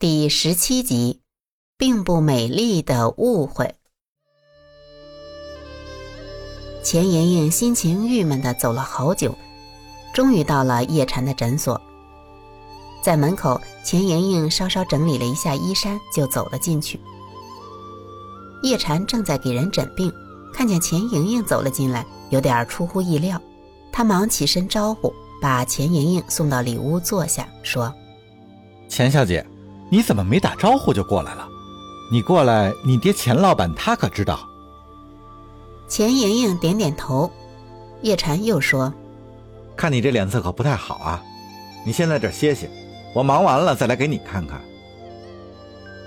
第十七集，并不美丽的误会。钱莹莹心情郁闷的走了好久，终于到了叶禅的诊所。在门口，钱莹莹稍稍整理了一下衣衫，就走了进去。叶禅正在给人诊病，看见钱莹莹走了进来，有点出乎意料。他忙起身招呼，把钱莹莹送到里屋坐下，说：“钱小姐，你怎么没打招呼就过来了？你过来，你爹钱老板他可知道？”钱莹莹点点头。叶禅又说：“看你这脸色可不太好啊，你先在这歇歇，我忙完了再来给你看看。”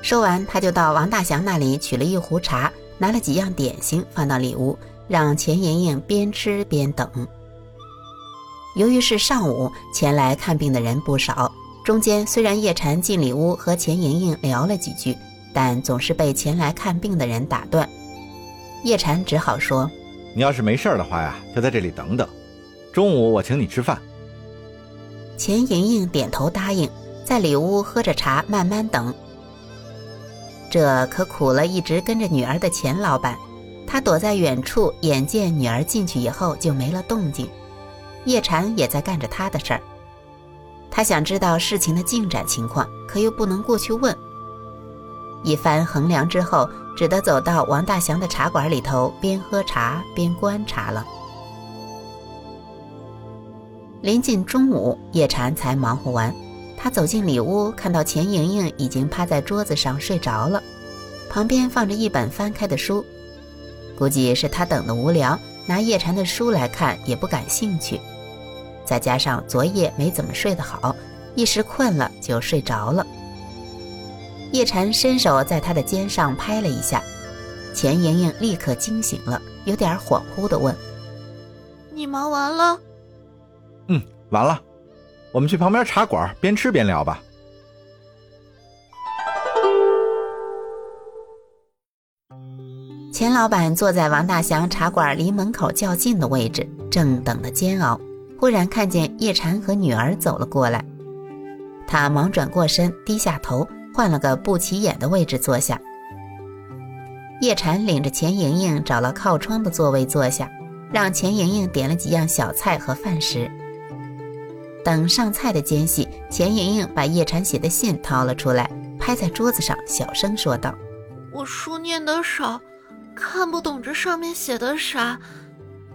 说完，他就到王大祥那里取了一壶茶，拿了几样点心放到里屋，让钱莹莹边吃边等。由于是上午，前来看病的人不少。中间虽然叶禅进里屋和钱莹莹聊了几句，但总是被前来看病的人打断。叶禅只好说：“你要是没事的话呀，就在这里等等。中午我请你吃饭。”钱莹莹点头答应，在里屋喝着茶，慢慢等。这可苦了一直跟着女儿的钱老板，他躲在远处，眼见女儿进去以后就没了动静。叶禅也在干着他的事儿，他想知道事情的进展情况，可又不能过去问。一番衡量之后，只得走到王大祥的茶馆里头，边喝茶边观察了。临近中午，叶禅才忙活完，他走进里屋，看到钱莹莹已经趴在桌子上睡着了，旁边放着一本翻开的书，估计是他等的无聊，拿叶禅的书来看也不感兴趣。再加上昨夜没怎么睡得好，一时困了就睡着了。叶禅伸手在他的肩上拍了一下，钱莹莹立刻惊醒了，有点恍惚地问：“你忙完了？”“嗯，完了。我们去旁边茶馆边吃边聊吧。”钱老板坐在王大祥茶馆离门口较近的位置，正等得煎熬。忽然看见叶禅和女儿走了过来，他忙转过身，低下头，换了个不起眼的位置坐下。叶禅领着钱莹莹找了靠窗的座位坐下，让钱莹莹点了几样小菜和饭食。等上菜的间隙，钱莹莹把叶禅写的信掏了出来，拍在桌子上，小声说道：“我书念得少，看不懂这上面写的啥，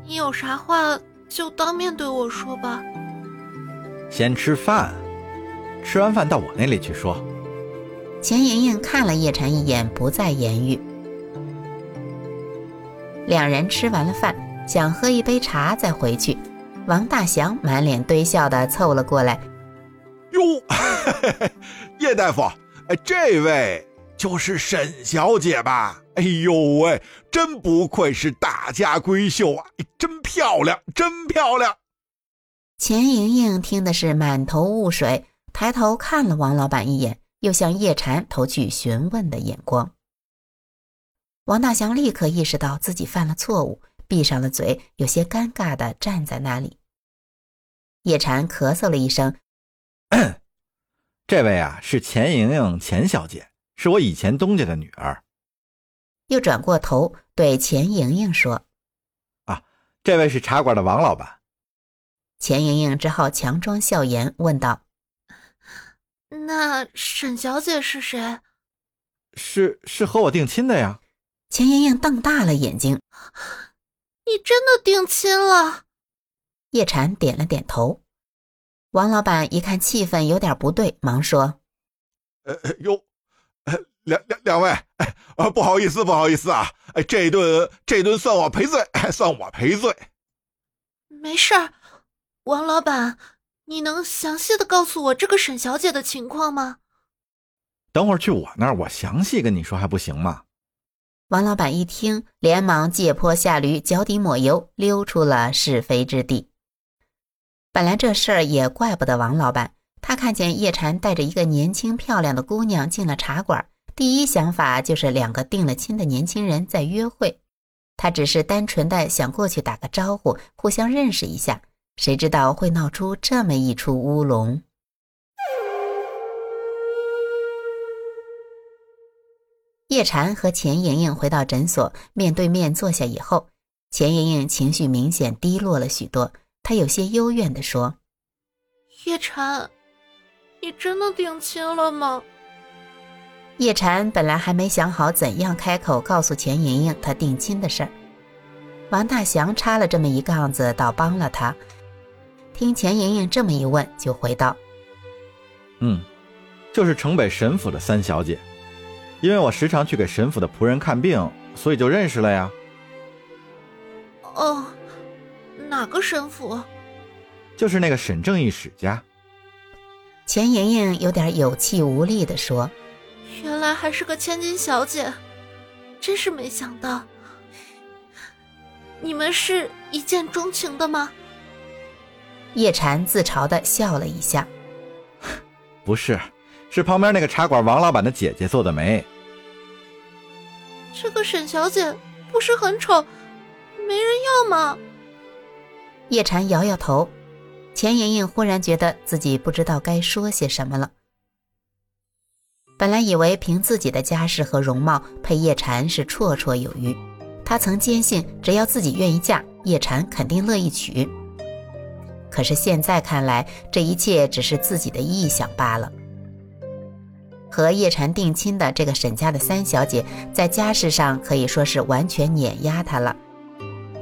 你有啥话？”就当面对我说吧。先吃饭，吃完饭到我那里去说。钱莹莹看了叶禅一眼，不再言语。两人吃完了饭，想喝一杯茶再回去。王大祥满脸堆笑的凑了过来：“哟，叶大夫，哎，这位就是沈小姐吧？”哎呦喂，真不愧是大家闺秀啊！真漂亮，真漂亮。钱莹莹听的是满头雾水，抬头看了王老板一眼，又向叶禅投去询问的眼光。王大祥立刻意识到自己犯了错误，闭上了嘴，有些尴尬的站在那里。叶禅咳嗽了一声：“这位啊，是钱莹莹，钱小姐，是我以前东家的女儿。”又转过头对钱莹莹说：“啊，这位是茶馆的王老板。”钱莹莹只好强装笑颜，问道：“那沈小姐是谁？”“是是和我定亲的呀。”钱莹莹瞪大了眼睛：“你真的定亲了？”叶禅点了点头。王老板一看气氛有点不对，忙说：“呃，哟。”两两两位，哎，啊，不好意思，不好意思啊，哎，这顿这顿算我赔罪，算我赔罪。没事儿，王老板，你能详细的告诉我这个沈小姐的情况吗？等会儿去我那儿，我详细跟你说，还不行吗？王老板一听，连忙借坡下驴，脚底抹油，溜出了是非之地。本来这事儿也怪不得王老板，他看见叶禅带着一个年轻漂亮的姑娘进了茶馆。第一想法就是两个定了亲的年轻人在约会，他只是单纯的想过去打个招呼，互相认识一下，谁知道会闹出这么一出乌龙。叶禅和钱莹莹回到诊所，面对面坐下以后，钱莹莹情绪明显低落了许多，她有些幽怨地说：“叶禅，你真的定亲了吗？”叶禅本来还没想好怎样开口告诉钱莹莹她定亲的事儿，王大祥插了这么一杠子，倒帮了他。听钱莹莹这么一问，就回道：“嗯，就是城北沈府的三小姐。”因为我时常去给沈府的仆人看病，所以就认识了呀。哦，哪个沈府？就是那个沈正义史家。钱莹莹有点有气无力地说：“原来还是个千金小姐，真是没想到。你们是一见钟情的吗？”叶禅自嘲地笑了一下：“不是。”是旁边那个茶馆王老板的姐姐做的媒。这个沈小姐不是很丑，没人要吗？叶禅摇摇头。钱莹莹忽然觉得自己不知道该说些什么了。本来以为凭自己的家世和容貌配叶禅是绰绰有余，她曾坚信只要自己愿意嫁，叶禅肯定乐意娶。可是现在看来，这一切只是自己的臆想罢了。和叶禅定亲的这个沈家的三小姐，在家世上可以说是完全碾压他了。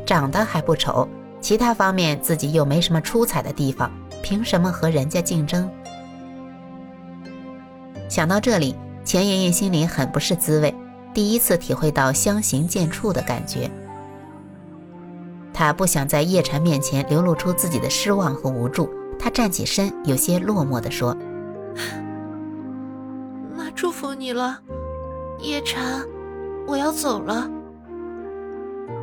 长得还不丑，其他方面自己又没什么出彩的地方，凭什么和人家竞争？想到这里，钱爷爷心里很不是滋味，第一次体会到相形见绌的感觉。她不想在叶禅面前流露出自己的失望和无助，她站起身，有些落寞地说。那祝福你了，叶禅，我要走了。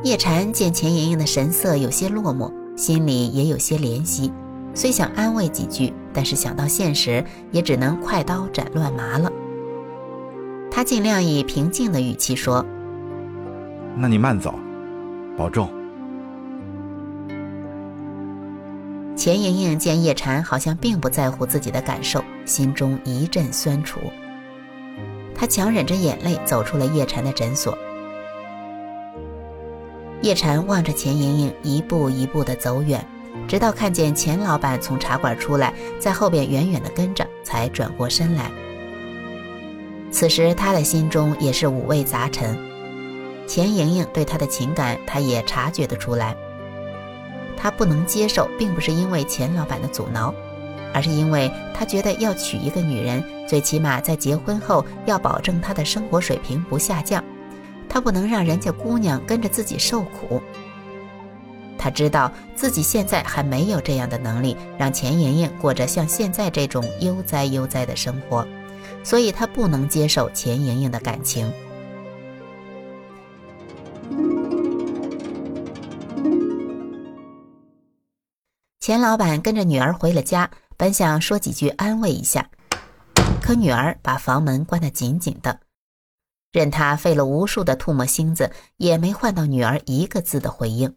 叶禅见钱莹莹的神色有些落寞，心里也有些怜惜，虽想安慰几句，但是想到现实，也只能快刀斩乱麻了。他尽量以平静的语气说：“那你慢走，保重。”钱莹莹见叶禅好像并不在乎自己的感受，心中一阵酸楚。她强忍着眼泪走出了叶禅的诊所。叶禅望着钱莹莹一步一步地走远，直到看见钱老板从茶馆出来，在后边远远地跟着，才转过身来。此时他的心中也是五味杂陈。钱莹莹对他的情感，他也察觉得出来。他不能接受，并不是因为钱老板的阻挠。而是因为他觉得要娶一个女人，最起码在结婚后要保证她的生活水平不下降，他不能让人家姑娘跟着自己受苦。他知道自己现在还没有这样的能力让钱莹莹过着像现在这种悠哉悠哉的生活，所以他不能接受钱莹莹的感情。钱老板跟着女儿回了家。本想说几句安慰一下，可女儿把房门关得紧紧的，任他费了无数的唾沫星子，也没换到女儿一个字的回应。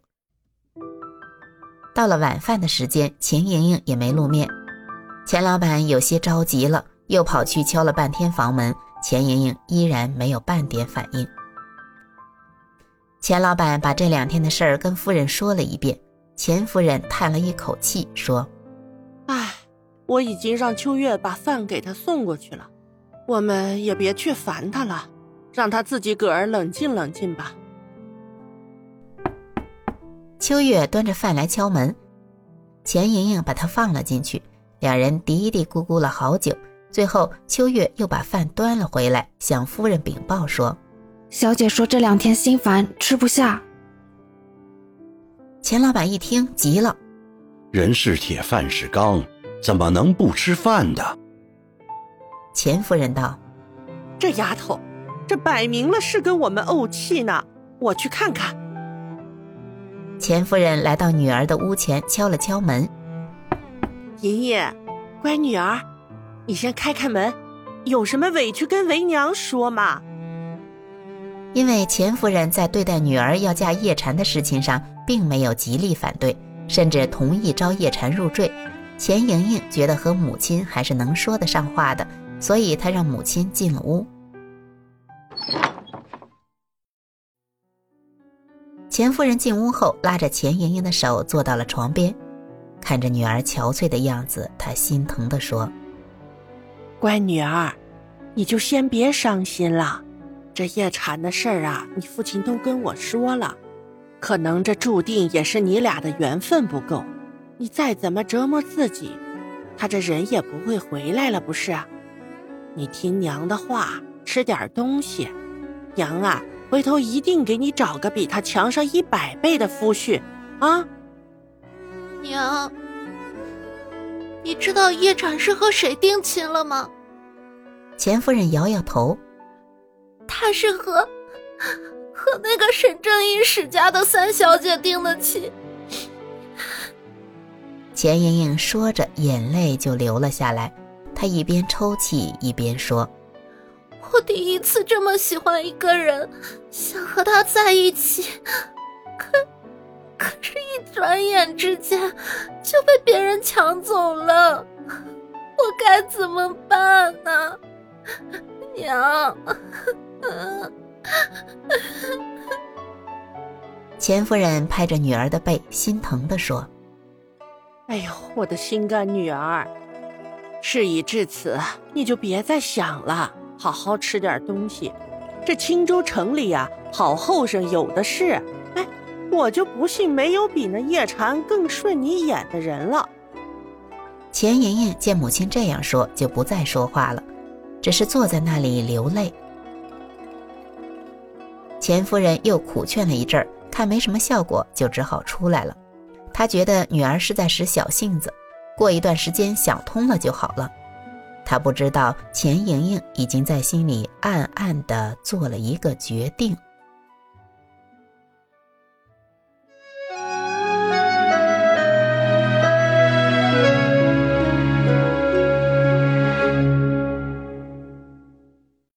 到了晚饭的时间，钱莹莹也没露面，钱老板有些着急了，又跑去敲了半天房门，钱莹莹依然没有半点反应。钱老板把这两天的事儿跟夫人说了一遍，钱夫人叹了一口气说。我已经让秋月把饭给他送过去了，我们也别去烦他了，让他自己个儿冷静冷静吧。秋月端着饭来敲门，钱莹莹把他放了进去，两人嘀嘀咕咕了好久，最后秋月又把饭端了回来，向夫人禀报说：“小姐说这两天心烦，吃不下。”钱老板一听急了：“人是铁，饭是钢。”怎么能不吃饭的？钱夫人道：“这丫头，这摆明了是跟我们怄气呢。我去看看。”钱夫人来到女儿的屋前，敲了敲门。莹莹，乖女儿，你先开开门，有什么委屈跟为娘说嘛。因为钱夫人在对待女儿要嫁叶禅的事情上，并没有极力反对，甚至同意招叶禅入赘。钱莹莹觉得和母亲还是能说得上话的，所以她让母亲进了屋。钱夫人进屋后，拉着钱莹莹的手坐到了床边，看着女儿憔悴的样子，她心疼地说：“乖女儿，你就先别伤心了。这叶禅的事儿啊，你父亲都跟我说了，可能这注定也是你俩的缘分不够。你再怎么折磨自己，他这人也不会回来了，不是？你听娘的话，吃点东西，娘啊。”回头一定给你找个比他强上一百倍的夫婿，啊！娘，你知道叶禅是和谁定亲了吗？钱夫人摇摇头，他是和和那个沈正义史家的三小姐定的亲。钱莹莹说着，眼泪就流了下来。她一边抽泣一边说。我第一次这么喜欢一个人，想和他在一起，可可是，一转眼之间就被别人抢走了，我该怎么办呢？娘，钱夫人拍着女儿的背，心疼的说：“哎呦，我的心肝女儿，事已至此，你就别再想了。”好好吃点东西，这青州城里呀，好后生有的是。哎，我就不信没有比那叶禅更顺你眼的人了。钱莹莹见母亲这样说，就不再说话了，只是坐在那里流泪。钱夫人又苦劝了一阵儿，看没什么效果，就只好出来了。她觉得女儿是在使小性子，过一段时间想通了就好了。他不知道，钱莹莹已经在心里暗暗地做了一个决定。